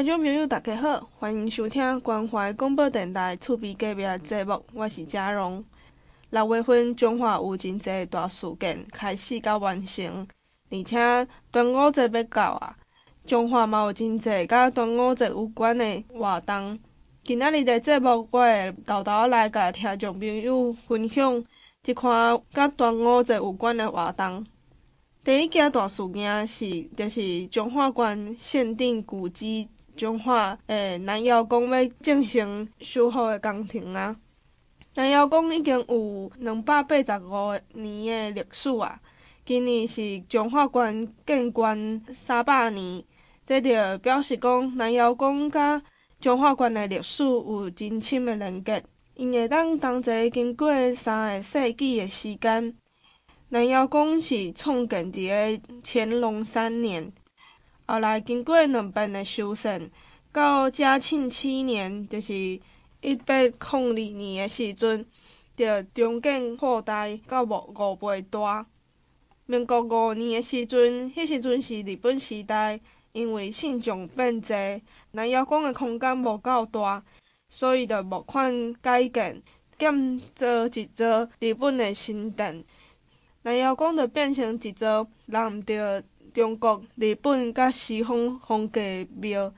听众朋友，大家好，欢迎收听关怀广播电台厝边隔壁节目，我是佳蓉。六月份中华有真侪大事件开始甲完成，而且端午节要到啊，中华嘛有真侪甲端午节有关的活动。今仔日的节目，我会豆豆来甲听众朋友分享一款甲端午节有关的活动。第一件大事件是，就是中华县限定古迹中华诶南瑶宫要进行修复诶工程啊。南瑶宫已经有两百八十五年诶历史啊，今年是中华县建县三百年，这就表示讲南瑶宫甲中华县诶历史有真深诶连结，因会当同齐经过三个世纪诶时间。南瑶宫是创建伫诶乾隆三年，后来经过两遍的修缮，到嘉庆七年，就是一八零二年的时阵，就重建扩大到五五倍大。民国五年的时阵，迄时阵是日本时代，因为信众变侪，南瑶宫的空间无够大，所以就募款改建，建造一座日本的新殿。南瑶宫就变成一座揽着中国、日本甲西方风格庙。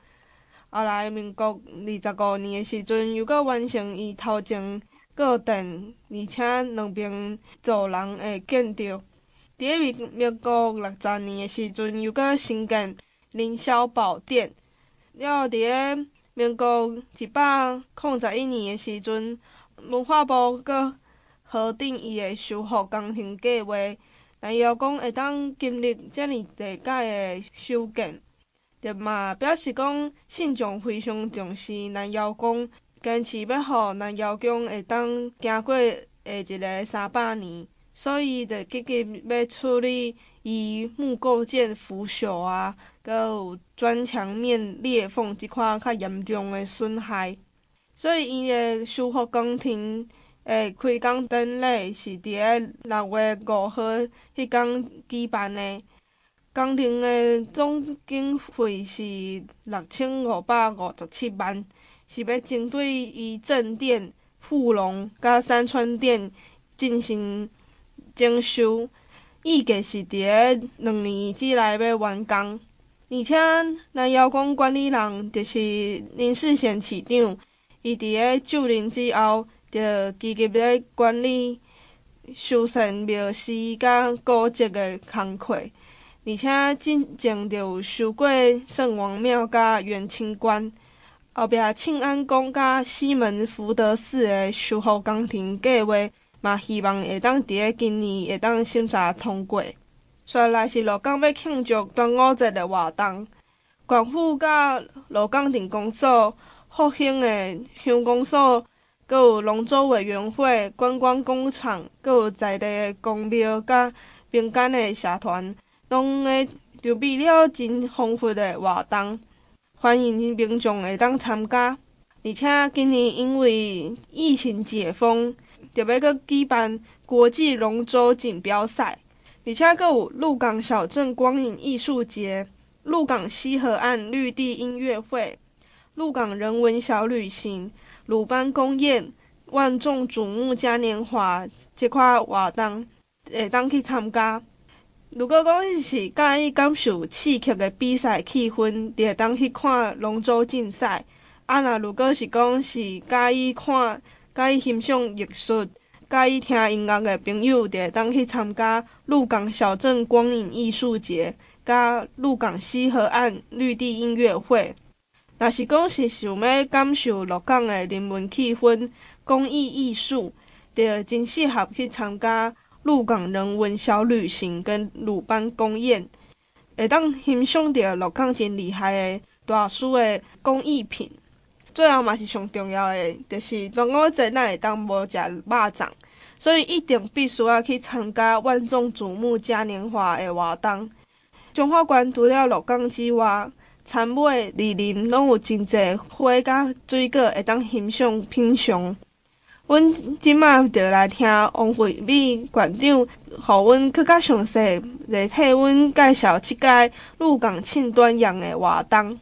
后来民国二十五年诶时阵，又阁完成伊头前个殿，而且两边走廊诶建筑。伫诶民国六十年诶时阵，又阁新建凌霄宝殿。了伫诶民国一百零十一年诶时阵，文化部阁核定伊诶修复工程计划，南瑶宫会当经历遮尔济届的修建，就嘛表示讲信众非常重视南瑶宫，坚持要互南瑶宫会当行过下一个三百年，所以就积极要处理伊木构件腐朽啊，阁有砖墙面裂缝即款较严重的损害，所以伊的修复工程。诶，开工典礼是伫个六月五号迄天举办的，工程的总经费是六千五百五十七万，是要针对伊正殿、富龙、甲三川店进行整修，预计是伫个两年之内要完工。而且南瑶宫管理人就是林世贤市长，伊伫个就任之后。着积极咧管理修缮庙寺甲古迹的工课，而且进前着有收过圣王庙甲元清观，后壁庆安宫甲西门福德寺的修复工程计划，嘛希望会当伫个今年会当审查通过。再来是罗岗要庆祝端午节的活动，广府甲罗岗镇公所、复兴的乡公所。阁有龙舟委员会、观光工厂，阁有在地的公庙甲民间的社团，拢会筹备了真丰富的活动，欢迎民众会当参加。而且今年因为疫情解封，就要阁举办国际龙舟锦标赛，而且阁有鹿港小镇光影艺术节、鹿港西河岸绿地音乐会、鹿港人文小旅行。鲁班公宴、万众瞩目嘉年华即块活动会当去参加。如果讲是介意感受刺激的比赛气氛，就会当去看龙舟竞赛。啊，那如果是讲是介意看、介意欣赏艺术、介意听音乐的朋友，就会当去参加鹿港小镇光影艺术节、甲鹿港西河岸绿地音乐会。若是讲是想要感受鹿港的人文气氛、工艺艺术，就真适合去参加鹿港人文小旅行跟鲁班公宴，会当欣赏到鹿港真厉害的大师的工艺品。最后嘛是上重要的，就是端午节咱会当无食肉粽，所以一定必须要去参加万众瞩目嘉年华的活动。中华县除了鹿港之外，田尾、梨林拢有真侪花甲水果会当欣赏品尝。阮即卖就来听王惠美馆长，互阮更较详细来替阮介绍即届鹿港庆端阳的活动。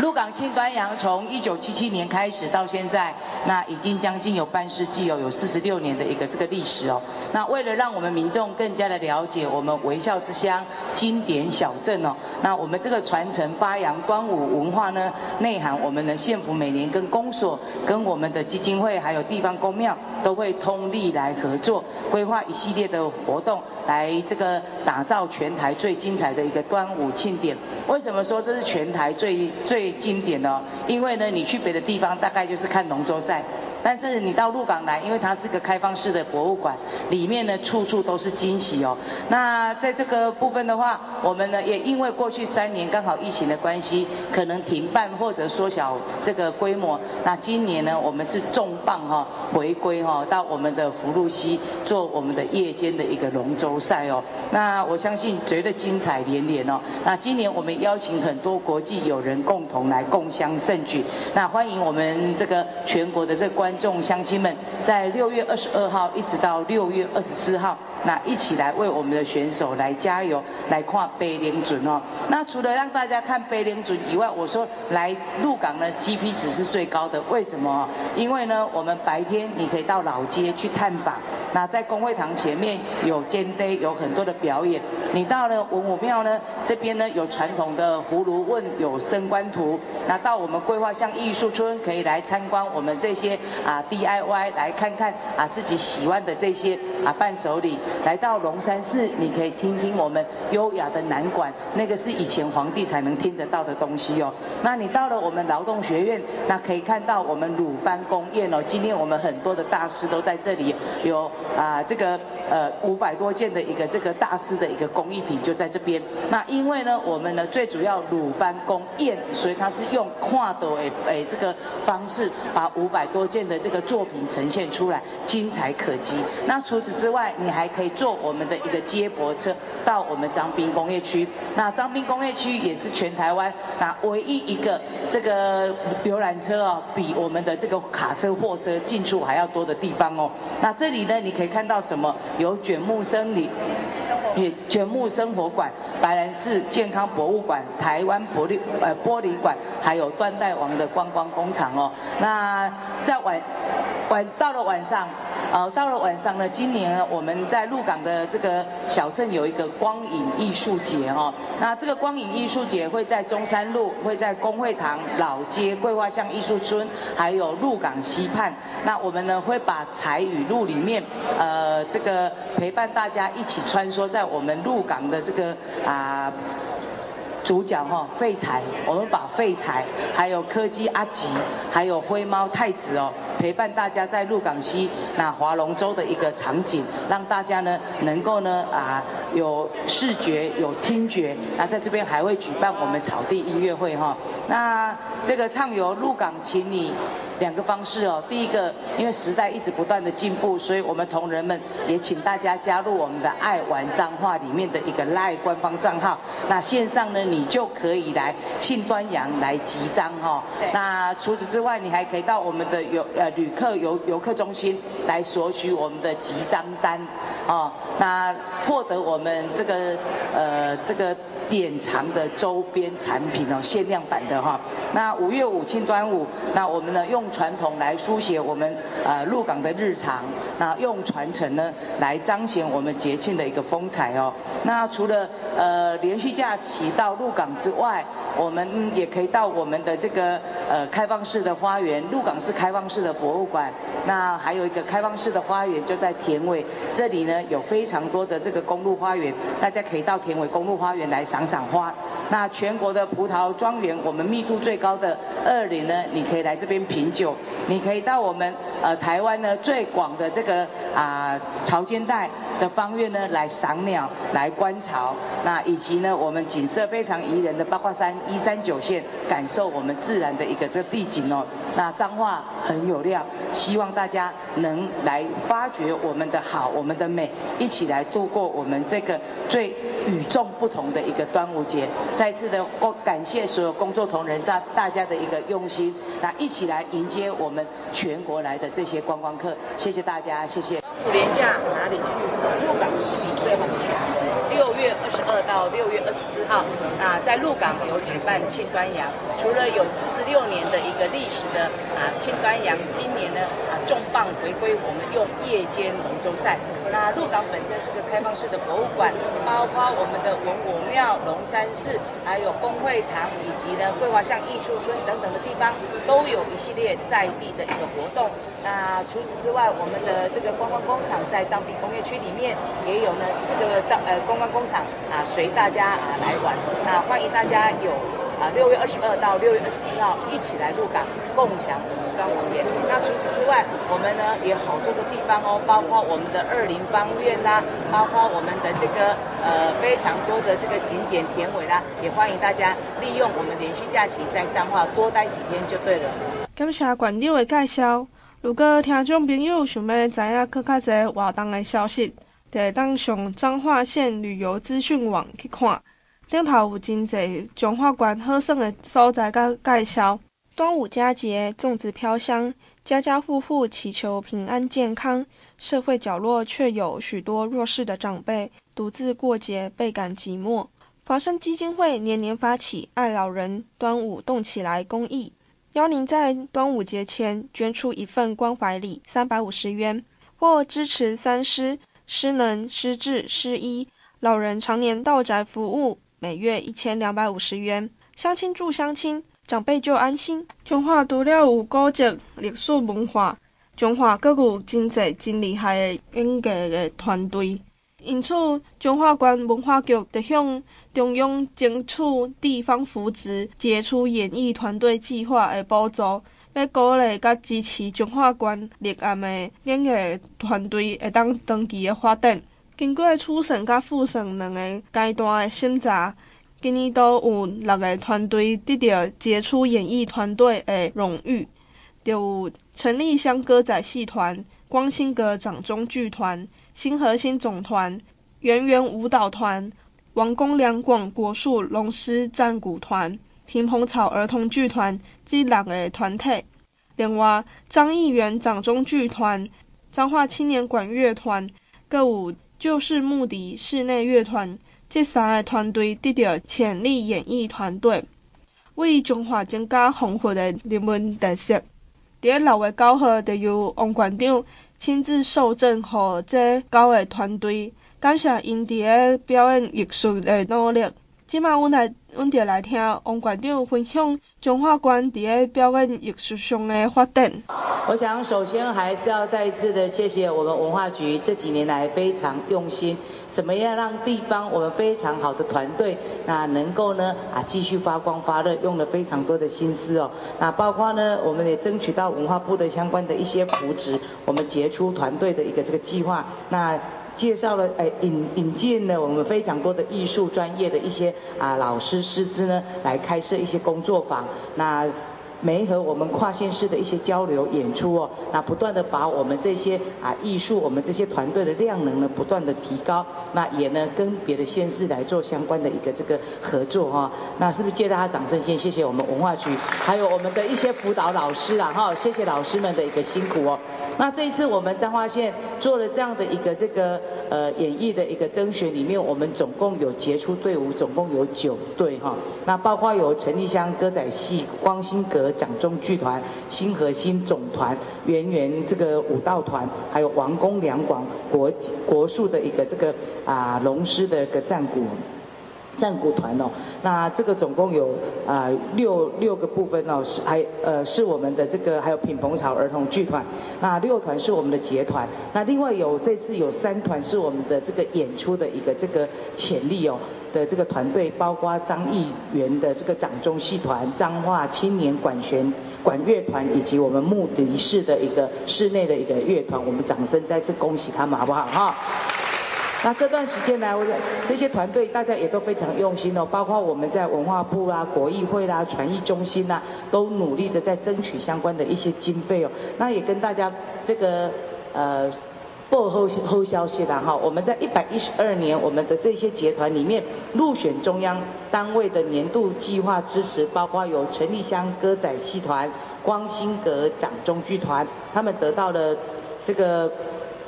鹿港庆端阳从一九七七年开始到现在，那已经将近有半世纪哦，有四十六年的一个这个历史哦。那为了让我们民众更加的了解我们微笑之乡经典小镇哦，那我们这个传承发扬端午文化呢，内涵我们的县府每年跟公所、跟我们的基金会还有地方公庙都会通力来合作，规划一系列的活动，来这个打造全台最精彩的一个端午庆典。为什么说这是全台最最经典哦？因为呢，你去别的地方大概就是看龙舟赛。但是你到鹿港来，因为它是个开放式的博物馆，里面呢处处都是惊喜哦。那在这个部分的话，我们呢也因为过去三年刚好疫情的关系，可能停办或者缩小这个规模。那今年呢，我们是重磅哈回归哈到我们的福禄溪做我们的夜间的一个龙舟赛哦。那我相信绝对精彩连连哦。那今年我们邀请很多国际友人共同来共襄盛举。那欢迎我们这个全国的这关观。众乡亲们，在六月二十二号一直到六月二十四号，那一起来为我们的选手来加油，来看白龙船哦。那除了让大家看白龙船以外，我说来鹿港呢，CP 值是最高的。为什么？因为呢，我们白天你可以到老街去探访，那在公会堂前面有尖堆，有很多的表演。你到了文武庙呢，这边呢有传统的葫芦问，有升官图。那到我们桂花巷艺术村可以来参观我们这些。啊，DIY 来看看啊，自己喜欢的这些啊伴手礼。来到龙山寺，你可以听听我们优雅的南管，那个是以前皇帝才能听得到的东西哦。那你到了我们劳动学院，那可以看到我们鲁班宫宴哦。今天我们很多的大师都在这里，有啊这个呃五百多件的一个这个大师的一个工艺品就在这边。那因为呢，我们呢最主要鲁班宫宴，所以它是用跨斗诶诶这个方式把五百多件。的这个作品呈现出来，精彩可期。那除此之外，你还可以坐我们的一个接驳车到我们张滨工业区。那张滨工业区也是全台湾那唯一一个这个游览车哦，比我们的这个卡车、货车进出还要多的地方哦。那这里呢，你可以看到什么？有卷木森林。也卷木生活馆、白兰氏健康博物馆、台湾玻璃呃玻璃馆，还有断代王的观光工厂哦。那在晚晚到了晚上。呃，到了晚上呢，今年，我们在鹿港的这个小镇有一个光影艺术节哦。那这个光影艺术节会在中山路，会在公会堂、老街、桂花巷艺术村，还有鹿港溪畔。那我们呢会把彩雨路里面，呃，这个陪伴大家一起穿梭在我们鹿港的这个啊。主角哈废柴，我们把废柴，还有柯基阿吉，还有灰猫太子哦，陪伴大家在鹿港西那划龙舟的一个场景，让大家呢能够呢啊有视觉有听觉，那在这边还会举办我们草地音乐会哈，那这个畅游鹿港，请你。两个方式哦，第一个，因为时代一直不断的进步，所以我们同仁们也请大家加入我们的爱玩脏话里面的一个 live 官方账号。那线上呢，你就可以来庆端阳来集章哈。那除此之外，你还可以到我们的游呃旅客游游客中心来索取我们的集章单哦。那获得我们这个呃这个。典藏的周边产品哦，限量版的哈。那五月五庆端午，那我们呢用传统来书写我们呃鹿港的日常，那用传承呢来彰显我们节庆的一个风采哦。那除了呃连续假期到鹿港之外，我们也可以到我们的这个呃开放式的花园，鹿港是开放式的博物馆。那还有一个开放式的花园就在田尾，这里呢有非常多的这个公路花园，大家可以到田尾公路花园来赏赏花。那全国的葡萄庄园，我们密度最高的二林呢，你可以来这边品酒。你可以到我们呃台湾呢最广的这个啊潮间带的芳苑呢来赏鸟、来观潮。那以及呢我们景色非常宜人的八卦山一三九线，感受我们自然的一个这个地景哦。那彰化很有料，希望大家能来发掘我们的好、我们的美，一起来度过我们这个最与众不同的一个端午节。再次的感谢所有工作同仁在大家的一个用心，那一起来迎接我们全国来的这些观光客。谢谢大家，谢谢。端午连假哪里去？鹿港是你最后的选择。六月二十二到六月二十四号，啊在鹿港有举办庆端阳，除了有四十六年的一个历史的啊庆端阳，今年呢啊重磅回归，我们用夜间龙舟赛。那鹿港本身是个开放式的博物馆，包括我们的文武庙、龙山寺，还有公会堂，以及呢桂花巷艺术村等等的地方，都有一系列在地的一个活动。那除此之外，我们的这个观光工厂在彰滨工业区里面也有呢四个彰呃观光工厂啊，随大家啊来玩。那欢迎大家有啊六月二十二到六月二十四号一起来鹿港共享。端午节，那除此之外，我们呢也有好多个地方哦，包括我们的二林芳苑啦，包括我们的这个呃非常多的这个景点田尾啦，也欢迎大家利用我们连续假期在彰化多待几天就对了。感谢馆长的介绍。如果听众朋友想要知影更加侪活动的消息，就会当上彰化县旅游资讯网去看，顶头有真侪彰化县好耍的所在甲介绍。端午佳节，粽子飘香，家家户户祈求平安健康。社会角落却有许多弱势的长辈，独自过节，倍感寂寞。华山基金会年年发起爱老人端午动起来公益，邀您在端午节前捐出一份关怀礼三百五十元，或支持三失失能、失智、失医老人常年到宅服务，每月一千两百五十元。乡亲助乡亲。长辈就安心。彰化除了有古迹、历史文化，彰化阁有真侪真厉害的演艺的团队。因此，彰化县文化局得向中央争取地方扶植杰出演艺团队计划的补助，要鼓励甲支持彰化县立案的演艺团队会当长期的发展。经过初审甲复审两个阶段的审查。今年都有六个团队得到杰出演艺团队的荣誉，就有陈丽香歌仔戏团、光兴阁掌中剧团、新核心总团、圆圆舞蹈团、王公两广国术龙狮战鼓团、平蓬草儿童剧团这六个团体。另外，张艺元掌中剧团、彰化青年管乐团，阁有就是穆迪室内乐团。这三个团队得到潜力演艺团队，为中华增加丰富的人文特色。在六月九号，就由王馆长亲自授证给这九个团队，感谢因在表演艺术的努力。今晚我来，我们就来听王馆长分享彰化县在表演艺术上的发展。我想首先还是要再一次的谢谢我们文化局这几年来非常用心，怎么样让地方我们非常好的团队，那能够呢啊继续发光发热，用了非常多的心思哦。那包括呢，我们也争取到文化部的相关的一些扶植，我们杰出团队的一个这个计划。那介绍了，哎，引引进了我们非常多的艺术专业的一些啊老师师资呢，来开设一些工作坊。那媒和我们跨县市的一些交流演出哦，那不断的把我们这些啊艺术，我们这些团队的量能呢，不断的提高。那也呢跟别的县市来做相关的一个这个合作哈。那是不是借大家掌声先谢谢我们文化局，还有我们的一些辅导老师啦哈，谢谢老师们的一个辛苦哦。那这一次我们彰化县做了这样的一个这个呃演艺的一个甄选里面，我们总共有杰出队伍，总共有九队哈。那包括有陈丽香歌仔戏、光兴阁。掌中剧团、新和新总团、圆圆这个舞蹈团，还有王公两广国国术的一个这个啊龙狮的一个战鼓战鼓团哦。那这个总共有啊六六个部分哦，是还呃是我们的这个还有品蓬草儿童剧团。那六团是我们的结团。那另外有这次有三团是我们的这个演出的一个这个潜力哦。的这个团队包括张艺元的这个掌中戏团、彰化青年管弦管乐团，以及我们木笛式的一个室内的一个乐团。我们掌声再次恭喜他们，好不好？哈。那这段时间来，我这些团队大家也都非常用心哦，包括我们在文化部啦、国艺会啦、传艺中心啦，都努力的在争取相关的一些经费哦。那也跟大家这个呃。报后后消息啦哈，我们在一百一十二年，我们的这些结团里面入选中央单位的年度计划支持，包括有陈丽香歌仔戏团、光兴阁掌中剧团，他们得到了这个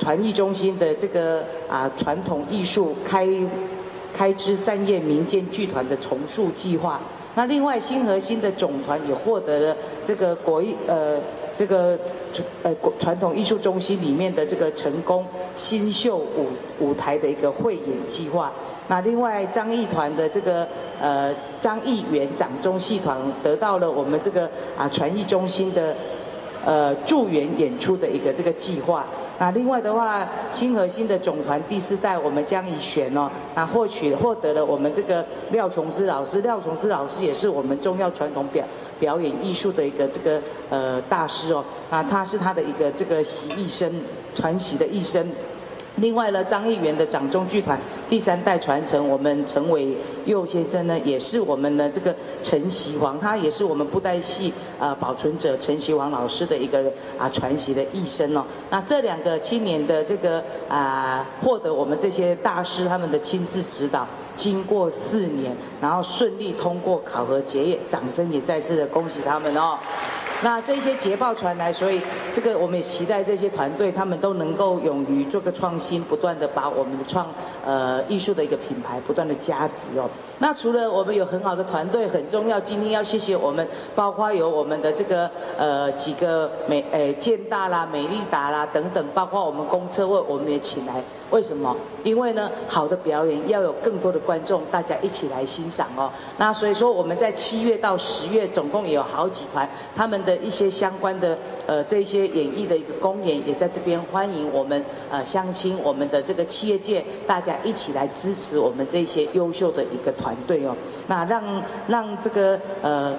传艺中心的这个啊传统艺术开开枝散叶民间剧团的重塑计划。那另外新和新的总团也获得了这个国艺呃这个呃传统艺术中心里面的这个成功新秀舞舞台的一个汇演计划。那另外张艺团的这个呃张艺元掌中戏团得到了我们这个啊传艺中心的呃驻园演出的一个这个计划。那另外的话，新和新的总团第四代我们江以璇哦，那获取获得了我们这个廖琼枝老师，廖琼枝老师也是我们重要传统表表演艺术的一个这个呃大师哦，啊他是他的一个这个习艺生传习的艺生。另外呢，张艺元的掌中剧团第三代传承，我们陈伟佑先生呢，也是我们的这个陈习煌，他也是我们布袋戏啊保存者陈习煌老师的一个啊传习的艺生哦。那这两个青年的这个啊获得我们这些大师他们的亲自指导，经过四年，然后顺利通过考核结业，掌声也再次的恭喜他们哦。那这些捷报传来，所以这个我们也期待这些团队他们都能够勇于做个创新，不断的把我们的创呃艺术的一个品牌不断的加值哦。那除了我们有很好的团队，很重要，今天要谢谢我们，包括有我们的这个呃几个美诶健大啦、美丽达啦等等，包括我们公车位我们也请来。为什么？因为呢，好的表演要有更多的观众，大家一起来欣赏哦。那所以说，我们在七月到十月，总共也有好几团，他们的一些相关的呃这些演艺的一个公演，也在这边欢迎我们呃乡亲，我们的这个企业界，大家一起来支持我们这些优秀的一个团队哦。那让让这个呃。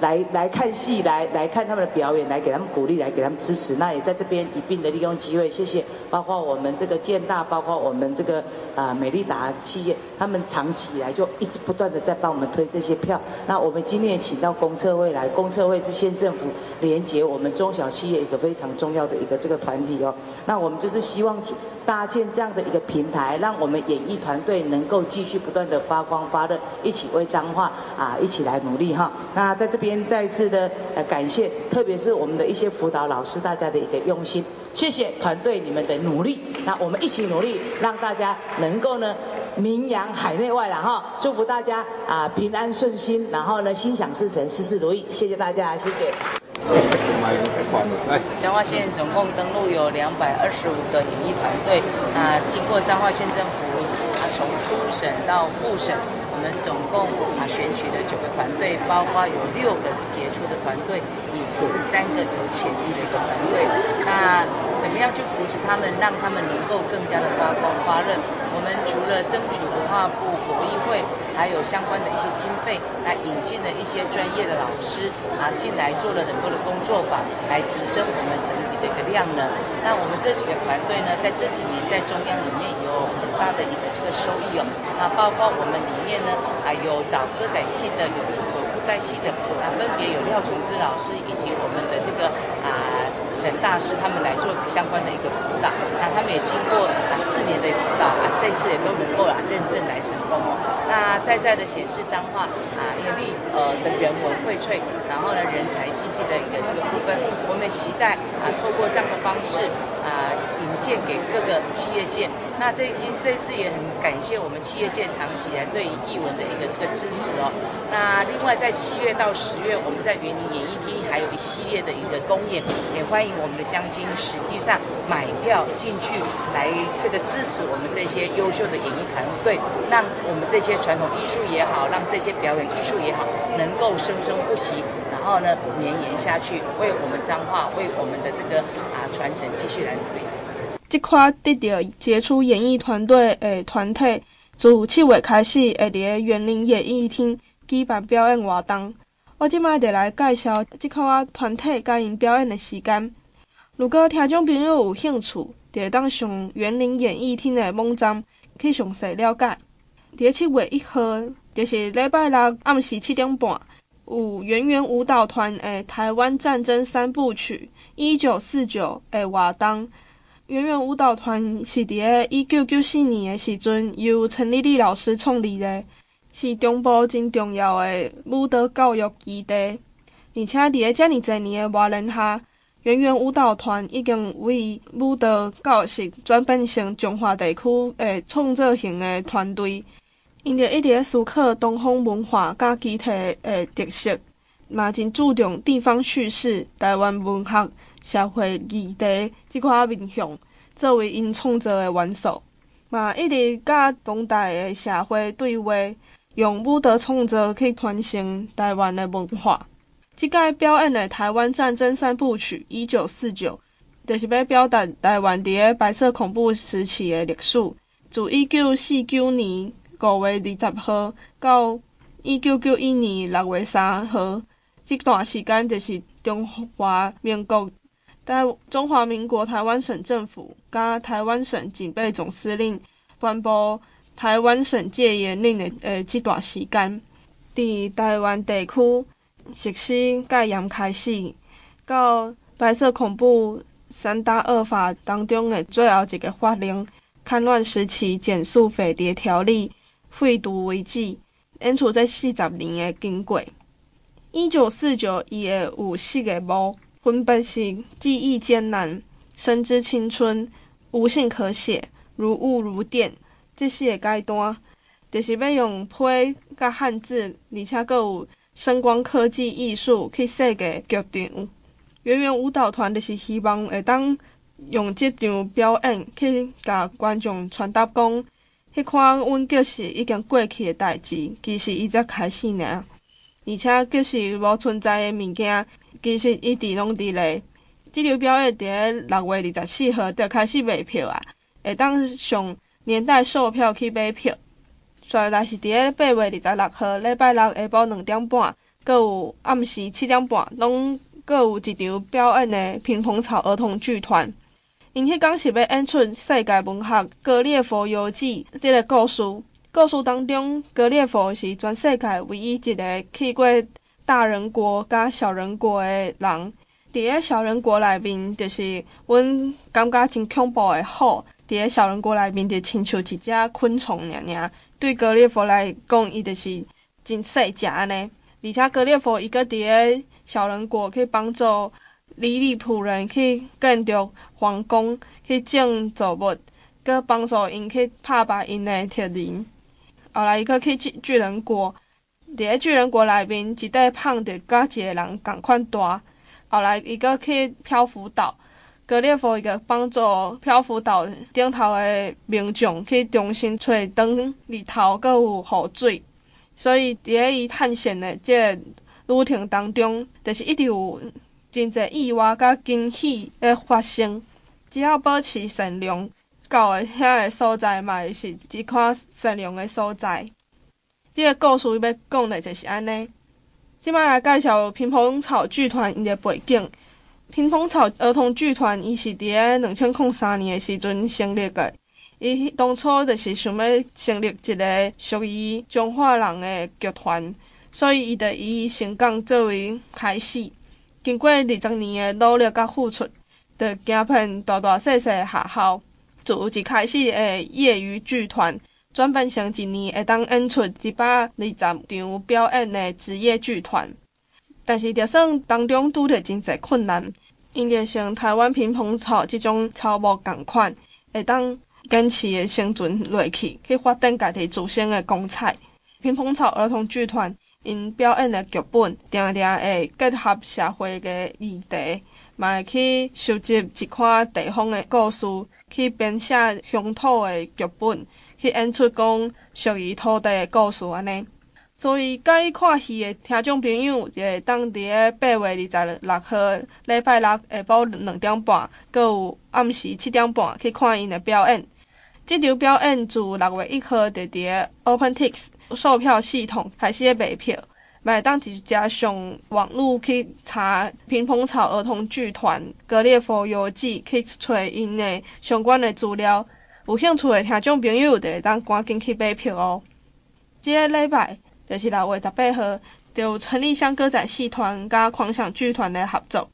来来看戏，来来看他们的表演，来给他们鼓励，来给他们支持。那也在这边一并的利用机会，谢谢，包括我们这个建大，包括我们这个啊、美丽达企业，他们长期以来就一直不断的在帮我们推这些票。那我们今天也请到公测会来，公测会是县政府连接我们中小企业一个非常重要的一个这个团体哦。那我们就是希望搭建这样的一个平台，让我们演艺团队能够继续不断的发光发热，一起为彰化啊一起来努力哈。那在这边。再次的呃感谢，特别是我们的一些辅导老师，大家的一个用心，谢谢团队你们的努力，那我们一起努力，让大家能够呢名扬海内外了哈，祝福大家啊、平安顺心，然后呢心想事成，事事如意，谢谢大家，谢谢。彰化县总共登录有两百二十五个演艺团队，啊、经过彰化县政府啊从初审到复审。我们总共啊选取了九个团队，包括有六个是杰出的团队，以及是三个有潜力的一个团队。那怎么样去扶持他们，让他们能够更加的发光发热？我们除了争取文化部国艺会，还有相关的一些经费，来引进了一些专业的老师啊进来做了很多的工作坊，来提升我们整体的一个量能。那我们这几个团队呢，在这几年在中央里面有很大的一个这个收益哦。那包括我们里面呢，还有找歌仔戏的，有有布袋戏的，啊，分别有廖琼枝老师以及我们的这个啊。陈大师他们来做相关的一个辅导，那他们也经过啊四年的辅导啊，这次也都能够啊认证来成功哦。那在在的显示彰化啊，一力呃的人文荟萃，然后呢人才济这个部分，我们期待啊透过这样的方式啊引荐给各个企业界。那这已经这次也很感谢我们企业界长期以来对于艺文的一个这个支持哦。那另外在七月到十月，我们在园林演艺厅还有一系列的一个公演，也欢迎。我们的乡亲实际上买票进去来这个支持我们这些优秀的演艺团队，让我们这些传统艺术也好，让这些表演艺术也好，能够生生不息，然后呢绵延下去，为我们彰化，为我们的这个啊传承继续来努力。这块得到杰出演艺团队诶团体，从七月开始会伫园林演艺厅举办表演活动。我今摆就来介绍这块团体甲因表演的时间。如果听众朋友有兴趣，就会当上园林演艺厅的网站去详细了解。在七月一号，就是礼拜六暗时七点半，有圆圆舞蹈团的台湾战争三部曲一九四九的活动。圆圆舞蹈团是伫个一九九四年诶时阵由陈丽丽老师创立的，是中部真重要诶舞蹈教育基地，而且伫诶遮尔侪年的磨练下。圆圆舞蹈团已经为舞蹈教室转变成中华地区诶创造型诶团队，因着一直咧思考东方文化甲其他诶特色，嘛真注重地方叙事、台湾文学、社会议题即款面向，作为因创作诶元素，嘛一直甲当代诶社会对话，用舞蹈创作去传承台湾诶文化。即届表演诶台湾战争三部曲一九四九，就是要表达台湾伫个白色恐怖时期诶历史，自一九四九年。五月二十号到一九九一年六月三号，这段时间就是中华民国在中华民国台湾省政府加台湾省警备总司令颁布台湾省戒严令的呃这段时间，伫台湾地区实施戒严开始，到白色恐怖三大恶法当中的最后一个法令——戡乱时期检肃匪谍条例。废毒为止，演出这四十年的经过。一九四九，伊的有四个幕，分别是记忆艰难、深知青春、无信可写、如雾如电这四个阶段，就是要用批甲汉字，而且阁有声光科技艺术去设计剧场。圆圆舞蹈团就是希望会当用这场表演去甲观众传达讲。迄款阮叫是已经过去的代志，其实伊才开始尔。而且叫是无存在的物件，其实一直拢伫咧。即场表演伫咧六月二十四号就开始卖票啊，会当上年代售票去买票。再来是伫咧八月二十六号礼拜六下晡两点半，阁有暗时七点半，拢阁有一场表演的萍蓬草儿童剧团。因迄讲是要演出世界文学《格列佛游记》即个故事。故事当中，格列佛是全世界唯一一个去过大人国甲小人国的人。伫个小人国内面，就是阮感觉真恐怖的虎。伫个小人国内面，就亲像一只昆虫尔尔。对格列佛来讲，伊就是真细只安尼。而且格列佛伊阁伫个小人国去帮助。里里仆人去建筑皇宫，去种作物，佮帮助因去拍败因的敌人。后来伊阁去巨巨人国，伫个巨人国内面，一块胖的佮一个人共款大。后来伊阁去漂浮岛，格列佛伊个帮助漂浮岛顶头的民众去重新找灯日头，佮有雨水。所以伫个伊探险的即个旅程当中，就是一直有。真侪意外甲惊喜的发生，只要保持善良，到的遐个所在嘛是一块善良的所在。这个故事要讲的就是安尼。即摆来介绍乒乓草剧团伊的背景。乒乓草儿童剧团伊是伫个两千零三年的时阵成立的。伊当初就是想要成立一个属于彰化人的剧团，所以伊就以新港作为开始。经过二十年的努力甲付出，就行遍大大小小的学校，自一开始的业余剧团，转变成一年会当演出一百二十场表演的职业剧团。但是，就算当中拄着真侪困难，因着像台湾乒乓草这种草木共款，会当坚持的生存落去，去发展家己自身的光彩。乒乓草儿童剧团。因表演的剧本，定定会结合社会的议题，嘛会去收集一款地方的故事，去编写乡土的剧本，去演出讲属于土地的故事安尼。所以，介意看戏的听众朋友，就会当伫个八月二十六号礼拜六下晡两点半，阁有暗时七点半去看因的表演。这场表演自六月一号就伫个 OpenTix。售票系统开始卖票，买当直接上网络去查萍蓬草儿童剧团《格列佛游记》，去找因的相关的资料。有兴趣的听众朋友，就会当赶紧去买票哦。这个礼拜就是六月十八号，就有陈丽香歌仔戏团甲狂想剧团的合作，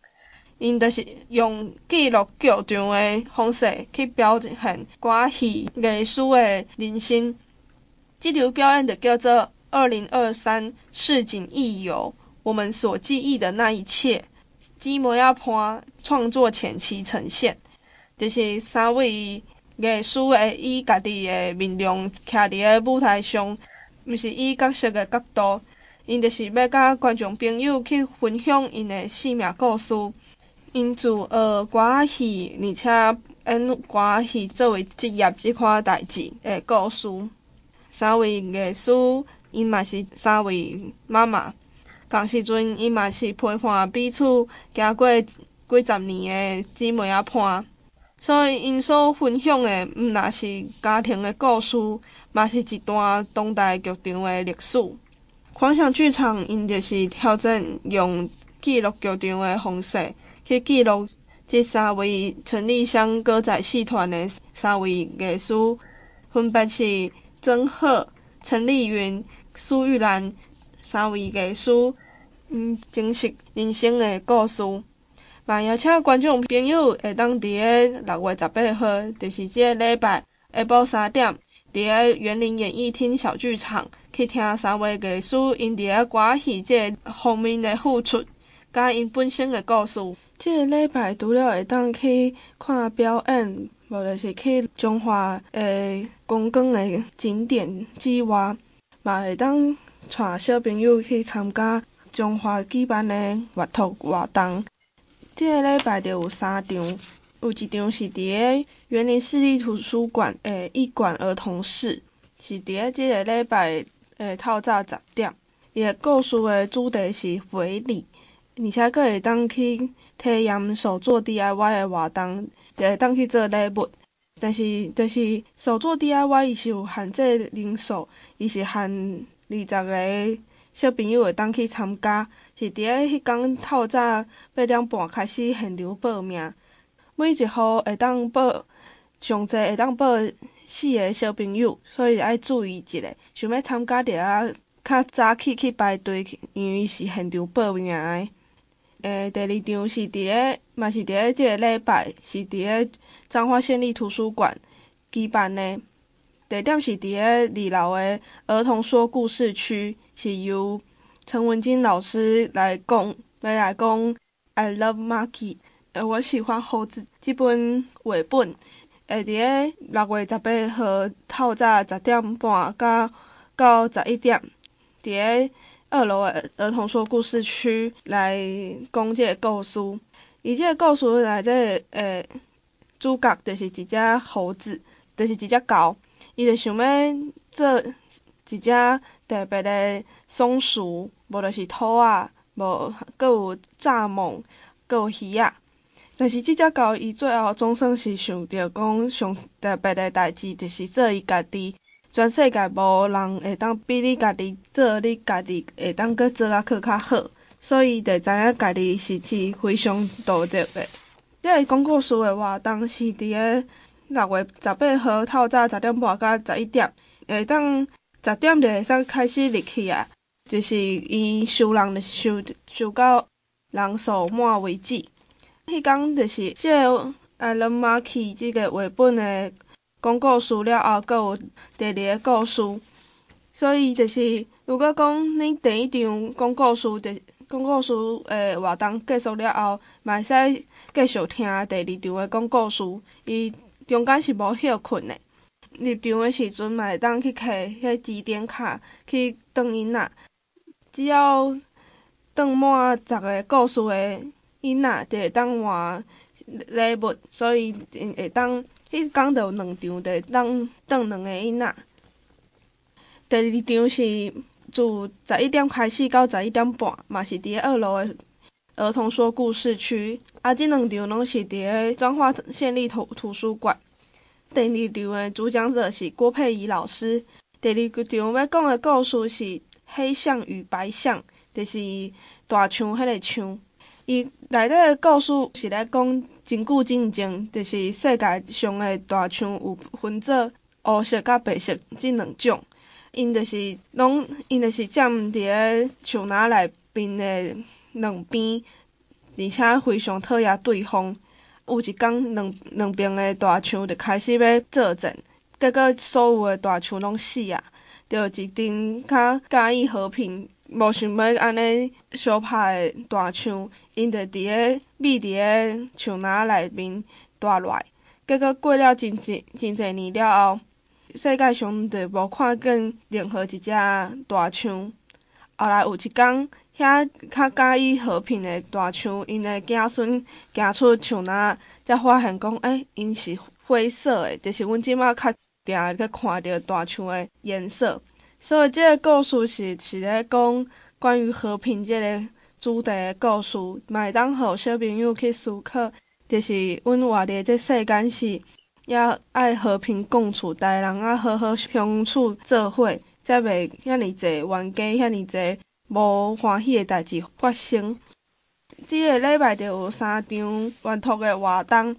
因就是用记录剧场的方式去表现歌戏艺术的人生。这条表演的叫做《二零二三市井艺游》，我们所记忆的那一切，鸡模亚潘创作前期呈现，就是三位艺术的以家己的面容徛伫个舞台上，毋是以角色的角度，因就是要甲观众朋友去分享因的生命故事。因自学歌仔戏，而且演歌仔戏作为职业即款代志的故事。三位艺师，因嘛是三位妈妈。共时阵，因嘛是陪伴彼此行过几十年的姊妹仔伴。所以，因所分享的毋若是家庭的故事，嘛是一段当代剧场的历史。狂想剧场因就是挑战用记录剧场的方式。去记录这三位陈丽香歌仔戏团的三位艺师，分别是曾鹤、陈丽云、苏玉兰三位艺师，嗯，真实人生的故事。嘛邀请观众朋友会当伫个六月十八号，就是这个礼拜下晡三点，伫个园林演艺厅小剧场去听三位艺师因伫个歌戏这个方面的付出，甲因本身的故事。这个礼拜除了会当去看表演，无就是去中华诶观光的景点之外，嘛会当带小朋友去参加中华举办诶阅读活动。这个礼拜就有三场，有一场是伫诶园林市立图书馆诶一馆儿童室，是伫诶这个礼拜诶透早十点。伊诶故事的主题是回礼。而且阁会当去体验手作 DIY 的活动，就会当去做礼物。但是，就是手作 DIY 伊是有限制人数，伊是限二十个小朋友会当去参加。是伫个迄天透早八点半开始现场报名，每一户会当报上济会当报四个小朋友，所以爱注意一下。想要参加着啊，较早起去排队，因为是现场报名的。诶，第二场是伫个，嘛是伫个即个礼拜，是伫个彰化县立图书馆举办的。地点是伫个二楼的儿童说故事区，是由陈文金老师来讲，要来讲《I Love Monkey》，呃，我喜欢猴子这本绘本，会伫个六月十八号透早十点半到到十一点，伫个。二楼的儿童说故事区来讲即个故事，伊这个故事内底诶主角就是一只猴子，就是一只狗，伊就想要做一只特别的松鼠，无就是兔仔，无阁有蚱蜢，阁有鱼仔。但是这只狗伊最后总算是想着讲上特别的代志，就是做伊家己。全世界无人会当比你家己做，你家己会当阁做啊阁较好，所以就知影家己是是非常独特的。即个讲故事的活动是伫个六月十八号透早十点半到十一点，会当十点就会使开始入去啊，就是伊收人的收收到人数满为止。迄天就是即个 I Love Monkey 这个绘本的。讲故事了后，阁有第二个故事，所以就是如果讲恁第一场讲故事，就是讲故事诶活动结束了后，嘛会使继续听第二场诶讲故事，伊中间是无休困诶。入场诶时阵嘛会当去摕迄集点卡去转囡仔，只要转满十个故事诶囡仔，就会当换礼物，所以会当。迄天就有两场，就会当转两个囡仔。第二场是自十一点开始到十一点半，嘛是伫个二楼的儿童说故事区。啊，即两场拢是伫个彰化县立图图书馆。第二场的主讲者是郭佩仪老师。第二场要讲的故事是黑象与白象，就是大象迄个象。伊内底的故事是来讲。真久真前，就是世界上的大象有分做黑色甲白色这两种，因就是拢因就是站伫个树林内边的两边，而且非常讨厌对方。有一天，两两边的大象就开始要作战，结果所有的大象拢死啊！就一阵较介意和平。无想要安尼相拍的大象，因着伫个密伫个树林内面大乱，结果过了真真真济年了后，世界上就无看见任何一只大象。后来有一天，遐较佮意和平的大象，因的子孙行出树林，才发现讲，哎、因是灰色的，就是阮即马较定去看到大象的颜色。所以，这个故事是是咧讲关于和平这个主题的故事，嘛会当互小朋友去思考，就是阮活伫这世间是要爱和平共处，逐个人啊好好相处做伙，才袂遐尔济冤家，遐尔济无欢喜的代志发生。这个礼拜就有三场原创的活动，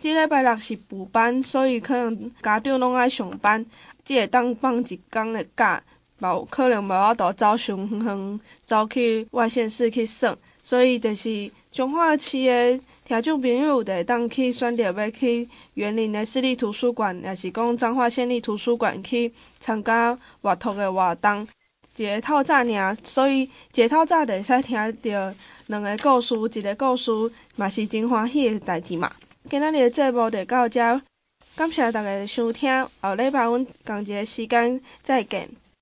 这礼拜六是补班，所以可能家长拢爱上班。只会当放一天的假，无可能无法度走上远，走去外县市去耍，所以就是彰化市的听众朋友，就会当去选择要去园林的市立图书馆，也是讲彰化县立图书馆去参加活动的活动，一个透早尔，所以一个透早就会使听到两个故事，一个故事嘛是真欢喜的代志嘛。今仔日的节目就到这。感谢大家的收听，后礼拜阮同一个时间再见。